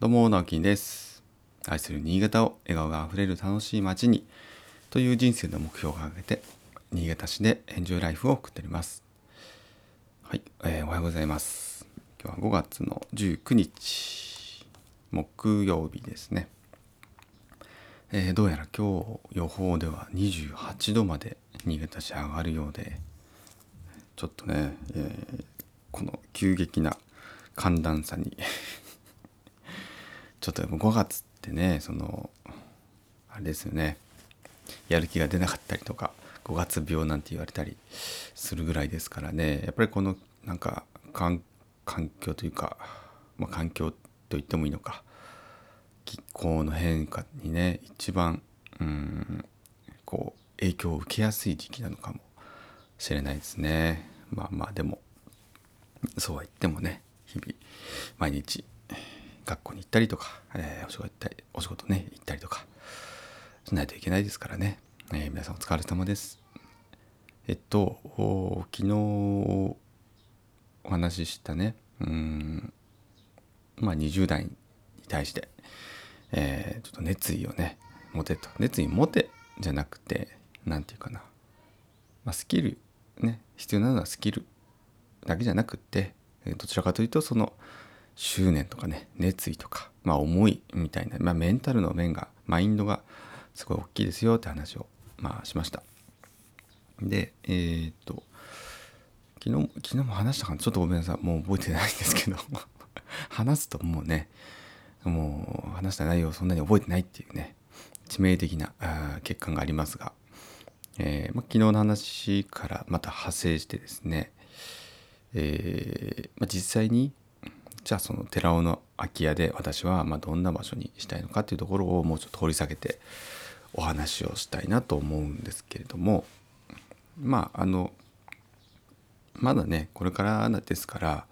どうも、直樹です。愛する新潟を笑顔があふれる楽しい街にという人生の目標を掲げて、新潟市でエンジョイライフを送っております。はい、えーおはようございます。今日は5月の19日、木曜日ですね。えーどうやら今日予報では28度まで新潟市上がるようで、ちょっとね、えーこの急激な寒暖差にちょっと5月ってねそのあれですよね。やる気が出なかったりとか5月病なんて言われたりするぐらいですからね。やっぱりこのなんか環環境というか、まあ、環境と言ってもいいのか気候の変化にね一番うんこう影響を受けやすい時期なのかもしれないですね。まあまあでもそうは言ってもね日々毎日学校に行ったりとか、えーお仕事ったりお仕事ね行ったりとかしないといけないですからね、えー皆さんお疲れ様です。えっと昨日お話ししたねうんまあ20代に対して、えーちょっと熱意をね持てと。熱意持てじゃなくてなんていうかな、まあ、スキルね必要なのはスキルだけじゃなくってどちらかというとその執念とかね熱意とか、まあ、思いみたいな、まあ、メンタルの面がマインドがすごい大きいですよって話を、まあ、しました。でえーっと昨日昨日も話したかな？ちょっとごめんなさい。もう覚えてないんですけど。話すともうねもう話した内容をそんなに覚えてないっていうね致命的な欠陥がありますが、えーま、昨日の話からまた派生してですねえーま、実際にじゃあその寺尾の空き家で私はまどんな場所にしたいのかっていうところをもうちょっと掘り下げてお話をしたいなと思うんですけれどもまああのまだねこれからですから、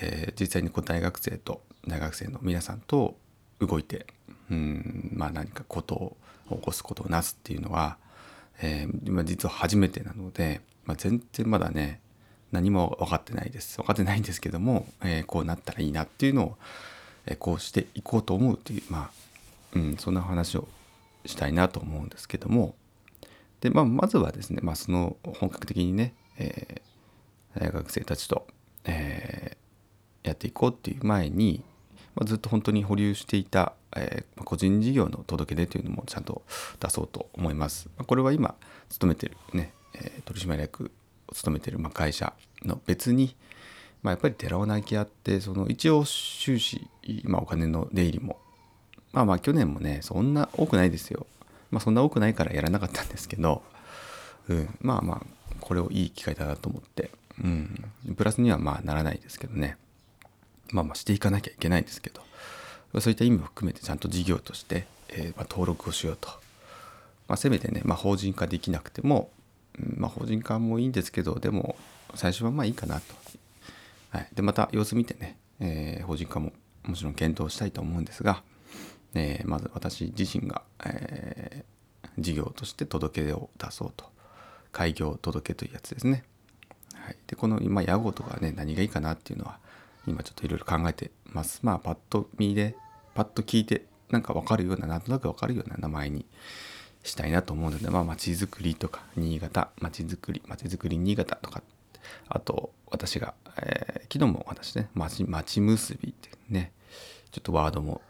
えー実際にこう大学生と大学生の皆さんと動いてうんまあ何かことを起こすことをなすっていうのは、えー今実は初めてなので、まあ、全然まだね何も分かってないです分かってないんですけども、えーこうなったらいいなっていうのを、えーこうしていこうと思うというまあ、うん、そんな話をしたいなと思うんですけどもで、まあ、まずはですね、まあ、その本格的にね、えー大学生たちと、えやっていこうっていう前に、まあ、ずっと本当に保留していた、えー個人事業の届け出というのもちゃんと出そうと思います。まこれは今勤めてるね、え取締役を務めてるま会社の別に、まあ、やっぱり寺尾泣きあってその一応収支、まあ、お金の出入りもまあまあ去年もねそんな多くないですよ。まあそんな多くないからやらなかったんですけど、うん、まあまあこれをいい機会だなと思って、うん、プラスにはまあならないですけどねまあまあしていかなきゃいけないんですけどそういった意味も含めてちゃんと事業として、えーまあ、登録をしようと、まあ、せめてね、まあ、法人化できなくても、まあ、法人化もいいんですけどでも最初はまあいいかなと、はい、でまた様子見てね、えー法人化ももちろん検討したいと思うんですが、えーまず私自身が、えー事業として届け出を出そうと開業届というやつですね。はい、でこの今屋号とかね何がいいかなっていうのは今ちょっといろいろ考えてます。まあパッと見でパッと聞いてなんか分かるようななんとなく分かるような名前にしたいなと思うのでまあ街づくりとか新潟街づくり街づくり新潟とかあと私が、えー昨日もお話ね街街結びってねちょっとワードも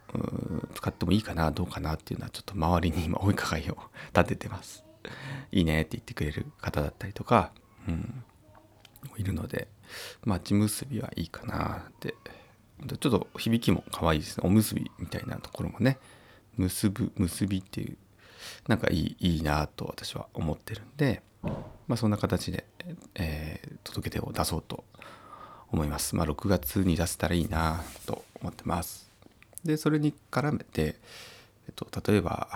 使ってもいいかなどうかなっていうのはちょっと周りに今追いかけを立ててます。いいねって言ってくれる方だったりとか、うん、いるので町結びはいいかなってちょっと響きも可愛いですねおむすびみたいなところもね結ぶ結びっていうなんかいいいいなと私は思ってるんで、まあ、そんな形で、えー届け出を出そうと思います。まあ、6月に出せたらいいなと思ってます。でそれに絡めて、えっと、例えば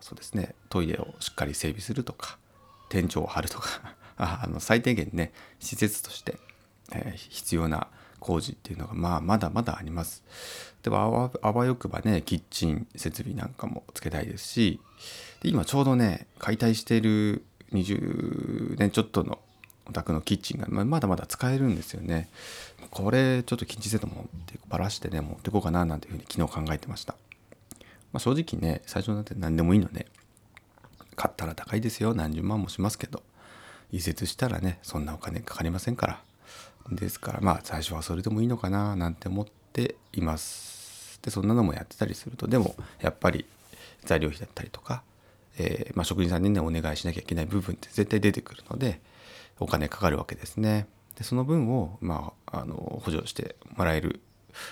そうですねトイレをしっかり整備するとか天井を張るとかあ あの最低限ね施設として、えー必要な工事っていうのがまあまだまだあります。でもあわよくばねキッチン設備なんかもつけたいですしで今ちょうどね解体している20年ちょっとのお宅のキッチンがまだまだ使えるんですよね。これちょっとキッチンセット持ってばらしてね持ってこうかななんていうふうに昨日考えてました、まあ、正直ね最初なんて何でもいいので買ったら高いですよ。何十万もしますけど移設したらねそんなお金かかりませんから。ですからまあ最初はそれでもいいのかななんて思っていますでそんなのもやってたりするとでもやっぱり材料費だったりとか、えー、まあ、職人さんにねお願いしなきゃいけない部分って絶対出てくるのでお金かかるわけですね。でその分を、まあ、あの補助してもらえる、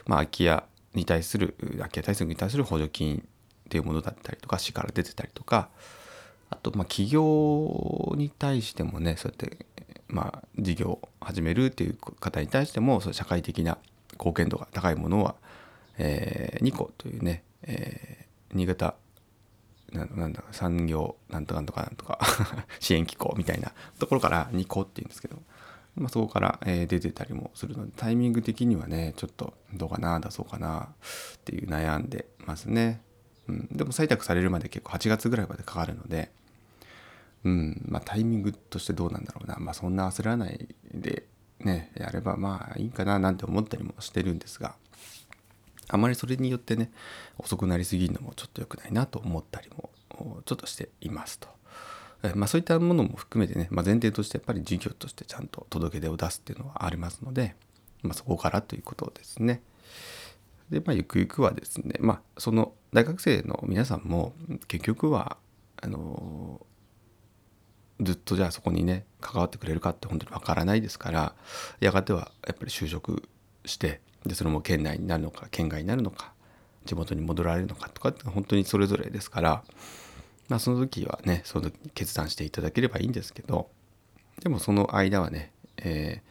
まあ、空き家に対する空き家対策に対する補助金っていうものだったりとか市から出てたりとかあとまあ企業に対してもねそうやってまあ事業を始めるっていう方に対してもそ社会的な貢献度が高いものは、えー、2個というね、えー、新潟なんだ産業なんとかなんとかなんとか 支援機構みたいなところから2個っていうんですけど、まあ、そこから、え出てたりもするのでタイミング的にはねちょっとどうかな出そうかなっていう悩んでますね。うん、でも採択されるまで結構8月ぐらいまでかかるので、うんまあ、タイミングとしてどうなんだろうな、まあ、そんな焦らないでねやればまあいいかななんて思ったりもしてるんですがあまりそれによってね遅くなりすぎるのもちょっと良くないなと思ったりもちょっとしていますと。まあ、そういったものも含めてね、まあ、前提としてやっぱり事業としてちゃんと届け出を出すっていうのはありますので、まあ、そこからということですね。でまあゆくゆくはですねまあその大学生の皆さんも結局はあのずっとじゃあそこにね関わってくれるかって本当にわからないですからやがてはやっぱり就職してでそれも県内になるのか県外になるのか地元に戻られるのかとかって本当にそれぞれですから、まあ、その時はねその時決断していただければいいんですけどでもその間はね、え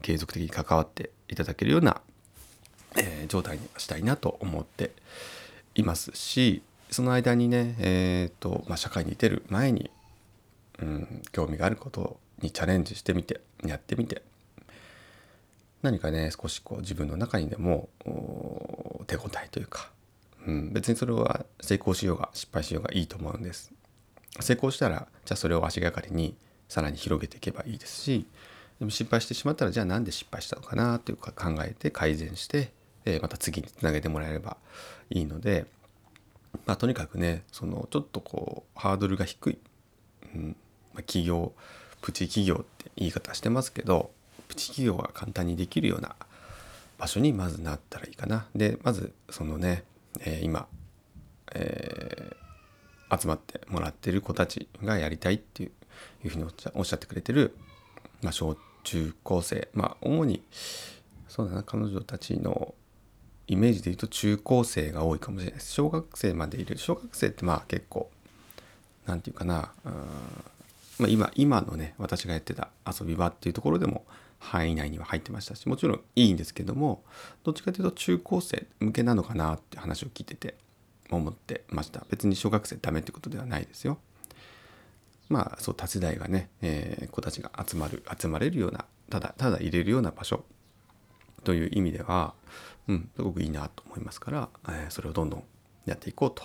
ー、継続的に関わっていただけるような、えー、状態にしたいなと思っていますしその間にね、えーとまあ、社会に出る前に、うん、興味があることにチャレンジしてみてやってみて。何かね少しこう自分の中にでも手応えというか、うん、別にそれは成功しようが失敗しようがいいと思うんです。成功したらじゃあそれを足がかりにさらに広げていけばいいですしでも失敗してしまったらじゃあなんで失敗したのかなというか考えて改善して、え、また次につなげてもらえればいいので、まあ、とにかくねそのちょっとこうハードルが低い、うんまあ、企業プチ企業って言い方してますけどプチ企業が簡単にできるような場所にまずなったらいいかな。でまずそのね、えー、今、えー、集まってもらってる子たちがやりたいっていういうふうにおっしゃってくれてる、まあ、小中高生。まあ主にそうだな彼女たちのイメージで言うと中高生が多いかもしれないです。小学生までいる。小学生ってまあ結構何て言うかなうんまあ、今今のね私がやってた遊び場っていうところでも範囲内には入ってましたしもちろんいいんですけどもどっちかというと中高生向けなのかなって話を聞いてて思ってました。別に小学生ダメってことではないですよ。まあそう多世代がね、えー、子たちが集まる集まれるようなただただ入れるような場所という意味ではうんすごくいいなと思いますから、えー、それをどんどんやっていこうと、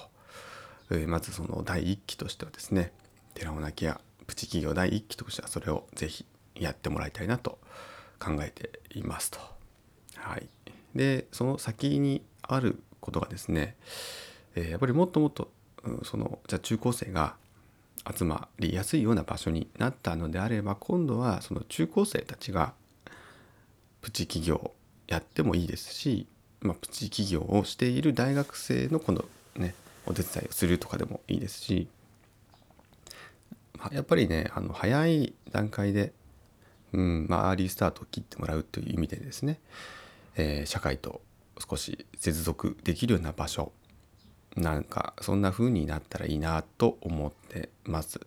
えー、まずその第一期としてはですね寺尾泣きやプチ企業第一期としてはそれをぜひやってもらいたいなと考えていますと。はい、でその先にあることがですね、えー、やっぱりもっともっと、うん、そのじゃ中高生が集まりやすいような場所になったのであれば今度はその中高生たちがプチ企業やってもいいですし、まあ、プチ企業をしている大学生の今度ねお手伝いをするとかでもいいですし、やっぱりねあの早い段階でうんまあ、アーリースタートを切ってもらうという意味でですね、えー、社会と少し接続できるような場所なんかそんな風になったらいいなと思ってます。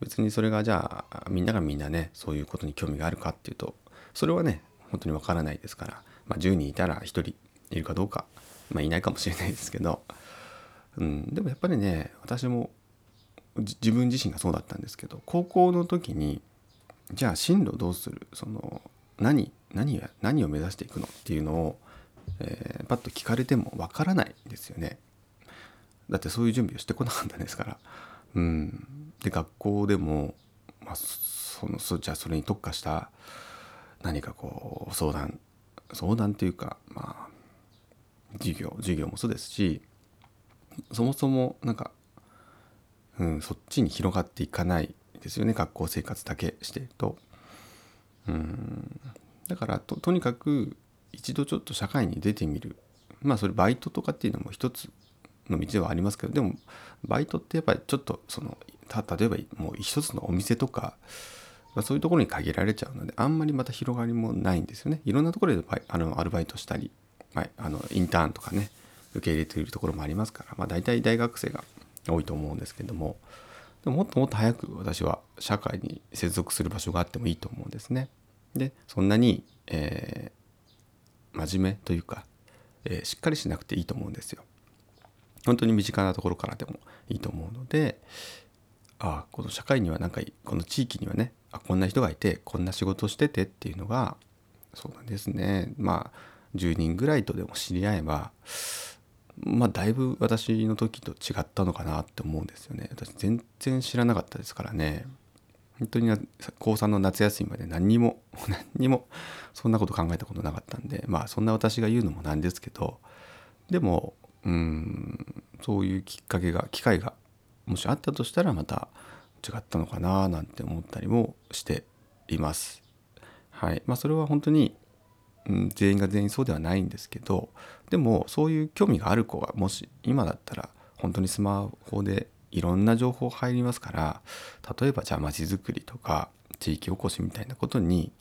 別にそれがじゃあみんながみんなねそういうことに興味があるかっていうとそれはね本当にわからないですから、まあ、10人いたら1人いるかどうか、まあ、いないかもしれないですけど、うん、でもやっぱりね私も自分自身がそうだったんですけど高校の時にじゃあ進路どうする？その何何何を目指していくの？っていうのを、えー、パッと聞かれてもわからないですよね。だってそういう準備をしてこなかったんですから。うん、で学校でも、まあ、そのそじゃあそれに特化した何かこう相談相談というかまあ授業授業もそうですしそもそもなんか、うん、そっちに広がっていかないですよね学校生活だけしてると。うん。だからとにかく一度ちょっと社会に出てみる。まあそれバイトとかっていうのも一つの道ではありますけどでもバイトってやっぱりちょっとその例えばもう一つのお店とか、まあ、そういうところに限られちゃうのであんまりまた広がりもないんですよね。いろんなところであのアルバイトしたり、はい、あのインターンとかね受け入れているところもありますから、まあ、大体大学生が多いと思うんですけどもでももっともっと早く私は社会に接続する場所があってもいいと思うんですね。でそんなに、えー、真面目というか、えー、しっかりしなくていいと思うんですよ。本当に身近なところからでもいいと思うのでああこの社会にはなんかこの地域にはねあこんな人がいてこんな仕事をしててっていうのがそうなんですねまあ10人ぐらいとでも知り合えばまあだいぶ私の時と違ったのかなって思うんですよね。私全然知らなかったですからね。本当に高3の夏休みまで何にも 何にもそんなこと考えたことなかったんでまあそんな私が言うのもなんですけどでもうんそういうきっかけが機会がもしあったとしたらまた違ったのかななんて思ったりもしています。はい。まあ、それは本当にうん、全員が全員そうではないんですけどでもそういう興味がある子がもし今だったら本当にスマホでいろんな情報入りますから例えばじゃあ街づくりとか地域おこしみたいなことに、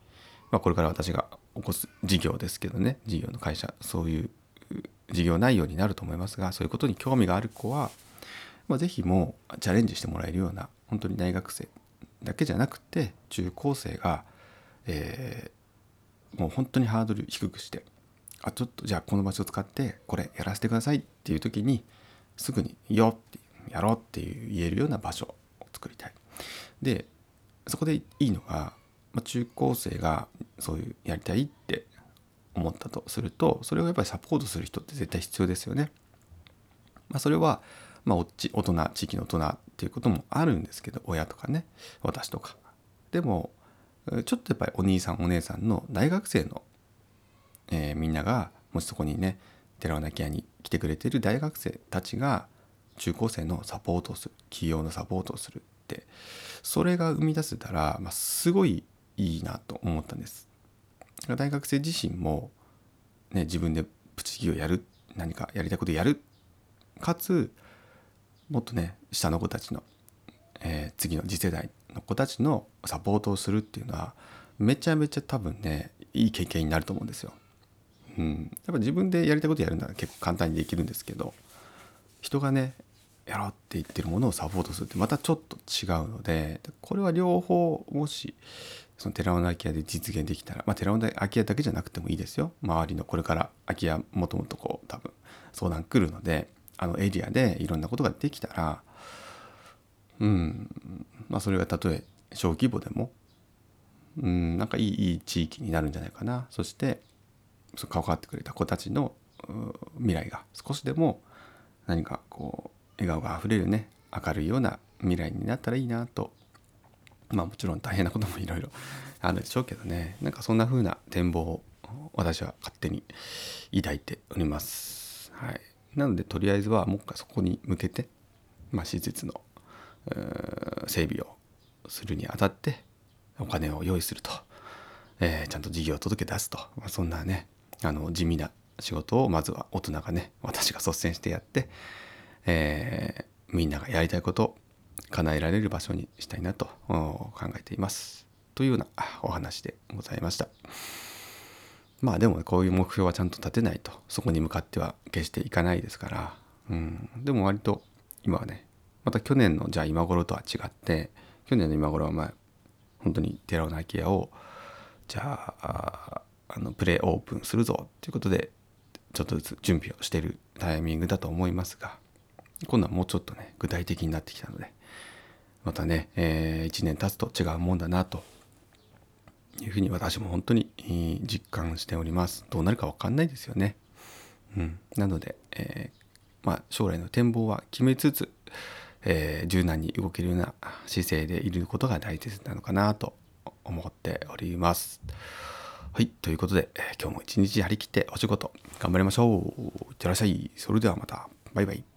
まあ、これから私が起こす事業ですけどね事業の会社そういう事業内容になると思いますがそういうことに興味がある子は、まあ、是非もうチャレンジしてもらえるような本当に大学生だけじゃなくて中高生が、えもう本当にハードル低くしてあちょっとじゃあこの場所を使ってこれやらせてくださいっていう時にすぐに「よ」ってやろうっていう言えるような場所を作りたい。でそこでいいのが、まあ、中高生がそういうやりたいって思ったとするとそれをやっぱりサポートする人って絶対必要ですよね。まあ、それは、まあ、大人地域の大人っていうこともあるんですけど親とかね私とか。でもちょっとやっぱりお兄さんお姉さんの大学生の、えー、みんながもしそこにね寺尾泣き屋に来てくれてる大学生たちが中高生のサポートをする企業のサポートをするってそれが生み出せたら、まあ、すごいいいなと思ったんです。大学生自身も、ね、自分でプチ企業やる何かやりたいことやるかつもっとね下の子たちの、えー、次の次世代の子たちのサポートをするっていうのはめちゃめちゃ多分ねいい経験になると思うんですよ。うん、やっぱ自分でやりたいことやるなら結構簡単にできるんですけど人がねやろうって言ってるものをサポートするってまたちょっと違うのでこれは両方もしその寺尾の空き家で実現できたらまあ寺尾の空き家だけじゃなくてもいいですよ周りのこれから空き家もともとこう多分相談来るのであのエリアでいろんなことができたらうん。まあそれがたとえ小規模でもうんなんかいいいい地域になるんじゃないかな。そしてそ関わってくれた子たちの未来が少しでも何かこう笑顔があふれるね明るいような未来になったらいいなと。まあもちろん大変なこともいろいろあるでしょうけどね。なんかそんな風な展望を私は勝手に抱いております。はい、なのでとりあえずはもう一回そこに向けて、まあ、施設の整備をするにあたってお金を用意すると、えー、ちゃんと事業を届け出すと、まあ、そんなねあの地味な仕事をまずは大人がね私が率先してやって、えー、みんながやりたいことを叶えられる場所にしたいなと考えています。というようなお話でございました。まあでも、ね、こういう目標はちゃんと立てないとそこに向かっては決していかないですから、うん、でも割と今はねまた去年のじゃあ今頃とは違って去年の今頃はまあ本当に寺尾の空き家をじゃああのプレオープンするぞっていうことでちょっとずつ準備をしてるタイミングだと思いますが今度はもうちょっとね具体的になってきたのでまたね、えー、1年経つと違うもんだなというふうに私も本当に実感しております。どうなるか分かんないですよね、うん、なので、えー、まあ、将来の展望は決めつつえー、柔軟に動けるような姿勢でいることが大切なのかなと思っております。はい。ということで、えー、今日も一日張り切ってお仕事頑張りましょう。いってらっしゃい。それではまた。バイバイ。